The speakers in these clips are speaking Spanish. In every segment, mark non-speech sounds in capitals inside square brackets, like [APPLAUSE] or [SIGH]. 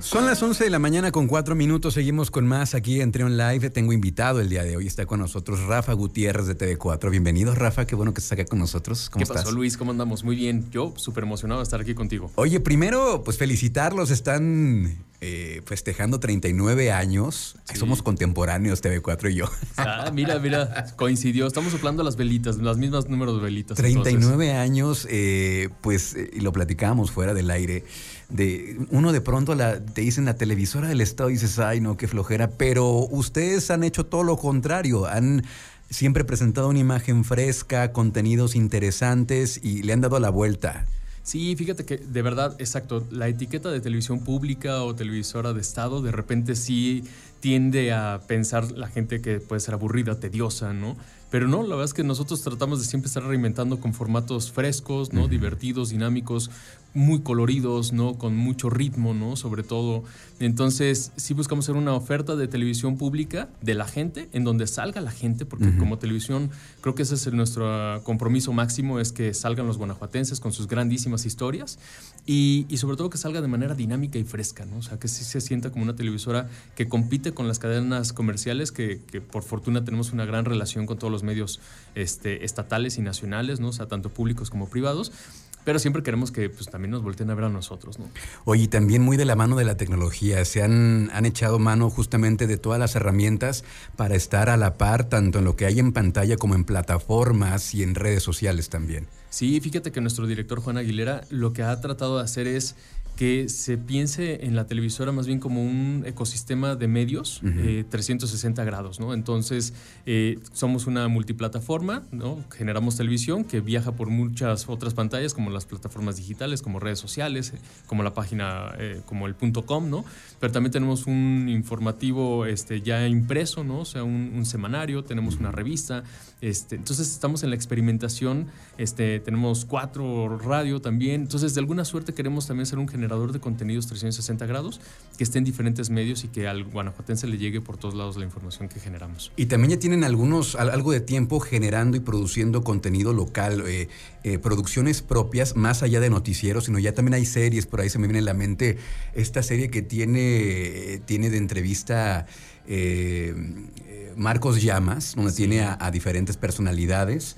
Son las 11 de la mañana con cuatro minutos. Seguimos con más aquí en Trion Live. Tengo invitado el día de hoy. Está con nosotros Rafa Gutiérrez de TV4. Bienvenido, Rafa. Qué bueno que estás acá con nosotros. ¿Cómo ¿Qué pasó, Luis? ¿Cómo andamos? Muy bien. Yo súper emocionado de estar aquí contigo. Oye, primero, pues felicitarlos. Están eh, festejando 39 años. Somos contemporáneos, TV4 y yo. [LAUGHS] Ah, mira, mira, coincidió. Estamos soplando las velitas, las mismas números de velitas. 39 años, eh, pues, eh, y lo platicábamos fuera del aire. De, uno de pronto la, te dicen la televisora del Estado y dices, ay, no, qué flojera. Pero ustedes han hecho todo lo contrario. Han siempre presentado una imagen fresca, contenidos interesantes y le han dado la vuelta. Sí, fíjate que de verdad, exacto, la etiqueta de televisión pública o televisora de Estado de repente sí tiende a pensar la gente que puede ser aburrida, tediosa, ¿no? Pero no, la verdad es que nosotros tratamos de siempre estar reinventando con formatos frescos, ¿no? Divertidos, dinámicos, muy coloridos, ¿no? Con mucho ritmo, ¿no? Sobre todo. Entonces, sí buscamos hacer una oferta de televisión pública de la gente, en donde salga la gente, porque como televisión, creo que ese es nuestro ah, compromiso máximo, es que salgan los guanajuatenses con sus grandísimas historias y, y, sobre todo que salga de manera dinámica y fresca, ¿no? O sea, que sí se sienta como una televisora que compite con las cadenas comerciales, que, que por fortuna tenemos una gran relación con todos los medios este, estatales y nacionales, ¿no? O sea, tanto públicos como privados pero siempre queremos que pues, también nos volteen a ver a nosotros. ¿no? Oye, también muy de la mano de la tecnología, se han, han echado mano justamente de todas las herramientas para estar a la par, tanto en lo que hay en pantalla como en plataformas y en redes sociales también. Sí, fíjate que nuestro director Juan Aguilera lo que ha tratado de hacer es que se piense en la televisora más bien como un ecosistema de medios 360 eh, grados, ¿no? Entonces, eh, somos una multiplataforma, ¿no? Generamos televisión que viaja por muchas otras pantallas, como las plataformas digitales, como redes sociales, como la página, eh, como el punto .com, ¿no? Pero también tenemos un informativo este, ya impreso, ¿no? O sea, un, semanario, tenemos una revista, este, entonces estamos en la experimentación, este, tenemos cuatro radio también, entonces de alguna suerte queremos también ser un generador generador de contenidos 360 grados que esté en diferentes medios y que al guanajuatense le llegue por todos lados la información que generamos. Y también ya tienen algunos, algo de tiempo generando y produciendo contenido local, eh, eh, producciones propias, más allá de noticieros, sino ya también hay series, por ahí se me viene en la mente esta serie que tiene, tiene de entrevista... Eh, Marcos Llamas, donde tiene a, diferentes personalidades.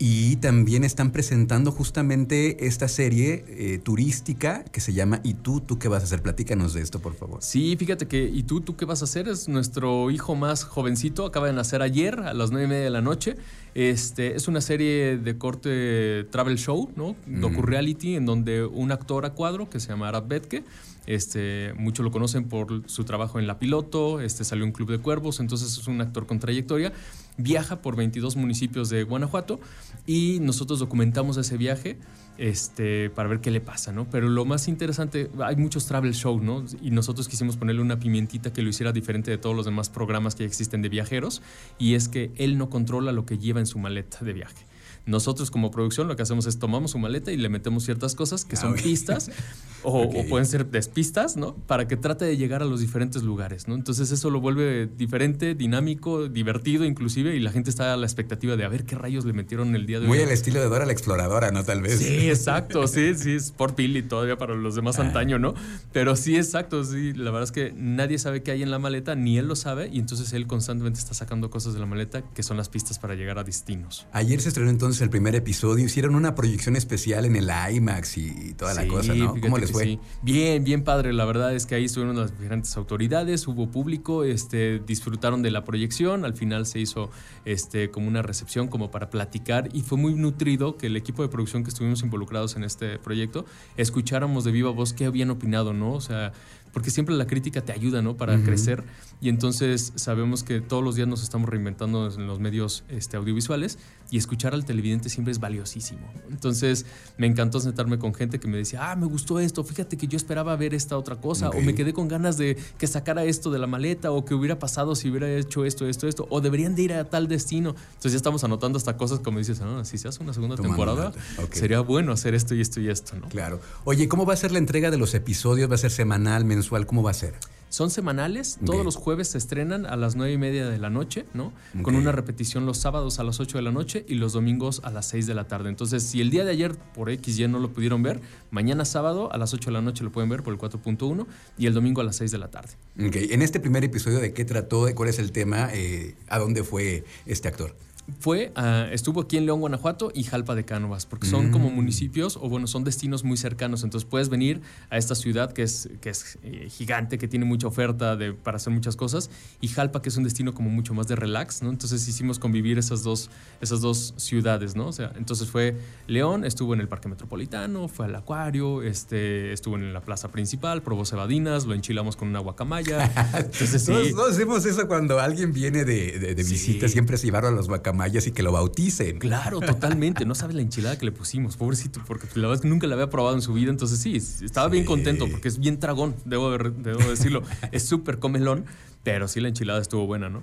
Y también están presentando justamente esta serie eh, turística que se llama ¿Y tú, tú qué vas a hacer? Platícanos de esto, por favor. Sí, fíjate que ¿Y tú, tú qué vas a hacer? Es nuestro hijo más jovencito, acaba de nacer ayer a las nueve y media de la noche. Este, es una serie de corte travel show, ¿no? Docu-reality, en donde un actor a cuadro que se llama Arab Betke este, muchos lo conocen por su trabajo en La Piloto, este, salió en Club de Cuervos, entonces es un actor con trayectoria. Viaja por 22 municipios de Guanajuato y nosotros documentamos ese viaje este, para ver qué le pasa, ¿no? Pero lo más interesante, hay muchos travel shows, ¿no? Y nosotros quisimos ponerle una pimientita que lo hiciera diferente de todos los demás programas que existen de viajeros y es que él no controla lo que lleva en su maleta de viaje. Nosotros como producción lo que hacemos es tomamos su maleta y le metemos ciertas cosas que son ah, pistas [LAUGHS] o, pueden ser despistas, ¿no? Para que trate de llegar a los diferentes lugares, ¿no? Entonces eso lo vuelve diferente, dinámico, divertido inclusive y la gente está a la expectativa de a ver qué rayos le metieron el día de hoy. Muy al estilo de Dora la Exploradora, ¿no? Tal vez. Sí, exacto, sí, sí, es por Billy todavía para los demás ah. antaño, ¿no? Pero sí, exacto, sí, la verdad es que nadie sabe qué hay en la maleta, ni él lo sabe y entonces él constantemente está sacando cosas de la maleta que son las pistas para llegar a destinos. Ayer se estrenó entonces el primer episodio, hicieron una proyección especial en el IMAX y toda la cosa, ¿no? ¿Cómo les fue? Bien, bien padre. La verdad es que ahí estuvieron las diferentes autoridades, hubo público, este, disfrutaron de la proyección. Al final se hizo este, como una recepción, como para platicar, y fue muy nutrido que el equipo de producción que estuvimos involucrados en este proyecto escucháramos de viva voz qué habían opinado, ¿no? O sea, porque siempre la crítica te ayuda, ¿no? Para crecer. Y entonces sabemos que todos los días nos estamos reinventando en los medios este, audiovisuales y escuchar al televidente siempre es valiosísimo. Entonces me encantó sentarme con gente que me decía, ah, me gustó esto, fíjate que yo esperaba ver esta otra cosa, o me quedé con ganas de que sacara esto de la maleta, o que hubiera pasado si hubiera hecho esto, esto, esto, o deberían de ir a tal destino. Entonces ya estamos anotando hasta cosas como dices, ah, si se hace una segunda temporada, sería bueno hacer esto y esto y esto, ¿no? Claro. Oye, ¿cómo va a ser la entrega de los episodios? ¿Va a ser semanal, mensual? ¿Cómo va a ser? Son semanales, todos los jueves se estrenan a las nueve y media de la noche, ¿no? Con una repetición los sábados a las 8 de la noche y los domingos a las 6 de la tarde. Entonces, si el día de ayer por X y no lo pudieron ver, mañana sábado a las 8 de la noche lo pueden ver por el 4.1 y el domingo a las 6 de la tarde. En este primer episodio, ¿de qué trató? ¿De cuál es el tema? Eh, ¿A dónde fue este actor? Fue, ah, estuvo aquí en León, Guanajuato y Jalpa de Cánovas, porque son como mm. municipios o bueno, son destinos muy cercanos. Entonces puedes venir a esta ciudad que es, que es eh, gigante, que tiene mucha oferta de, para hacer muchas cosas, y Jalpa, que es un destino como mucho más de relax, ¿no? Entonces hicimos convivir esas dos, esas dos ciudades, ¿no? O sea, entonces fue León, estuvo en el Parque Metropolitano, fue al Acuario, este, estuvo en la plaza principal, probó cebadinas, lo enchilamos con una guacamaya. [LAUGHS] Entonces, sí. Nosotros hacemos eso cuando alguien viene de, de, visita, siempre es llevarlo a los guacamayas mayas y que lo bauticen. Claro, [LAUGHS] totalmente. No sabes la enchilada que le pusimos, pobrecito, porque la verdad es que nunca la había probado en su vida. Entonces sí, estaba bien contento porque es bien tragón, debo, debo decirlo. [LAUGHS] es súper comelón, pero sí la enchilada estuvo buena, ¿no?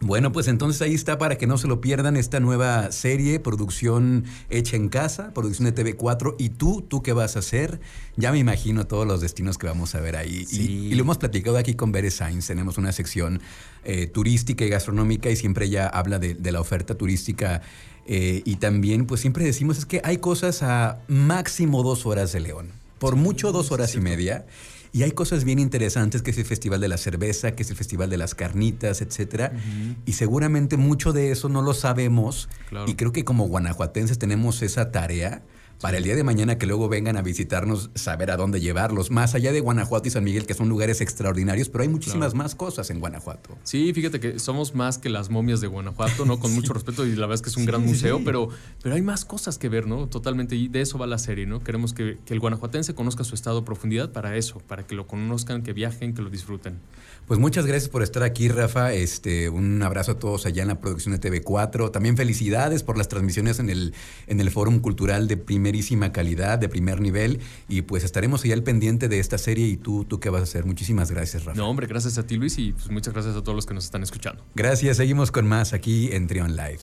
Bueno, pues entonces ahí está para que no se lo pierdan esta nueva serie, producción hecha en casa, producción de TV4. ¿Y tú, tú qué vas a hacer? Ya me imagino todos los destinos que vamos a ver ahí. Y, lo hemos platicado aquí con Bere Sainz. Tenemos una sección eh, turística y gastronómica y siempre ella habla de, la oferta turística. Eh, y también, pues siempre decimos es que hay cosas a máximo dos horas de León. Por mucho dos horas y media. Y hay cosas bien interesantes, que es el Festival de la Cerveza, que es el Festival de las Carnitas, etcétera. Y seguramente mucho de eso no lo sabemos. Y creo que como guanajuatenses tenemos esa tarea para el día de mañana que luego vengan a visitarnos, saber a dónde llevarlos. Más allá de Guanajuato y San Miguel, que son lugares extraordinarios, pero hay muchísimas más cosas en Guanajuato. Sí, fíjate que somos más que las momias de Guanajuato, ¿no? Con [LAUGHS] mucho respeto y la verdad es que es un gran museo, pero, pero hay más cosas que ver, ¿no? Totalmente. Y de eso va la serie, ¿no? Queremos que, que el guanajuatense conozca su estado a profundidad para eso, para que lo conozcan, que viajen, que lo disfruten. Pues muchas gracias por estar aquí, Rafa. Este, un abrazo a todos allá en la producción de TV4. También felicidades por las transmisiones en el, en el Fórum Cultural de primerísima calidad, de primer nivel. Y pues estaremos allá al pendiente de esta serie y tú, tú qué vas a hacer. Muchísimas gracias, Rafa. No, hombre, gracias a ti, Luis, y pues muchas gracias a todos los que nos están escuchando. Gracias, seguimos con más aquí en Trion Live.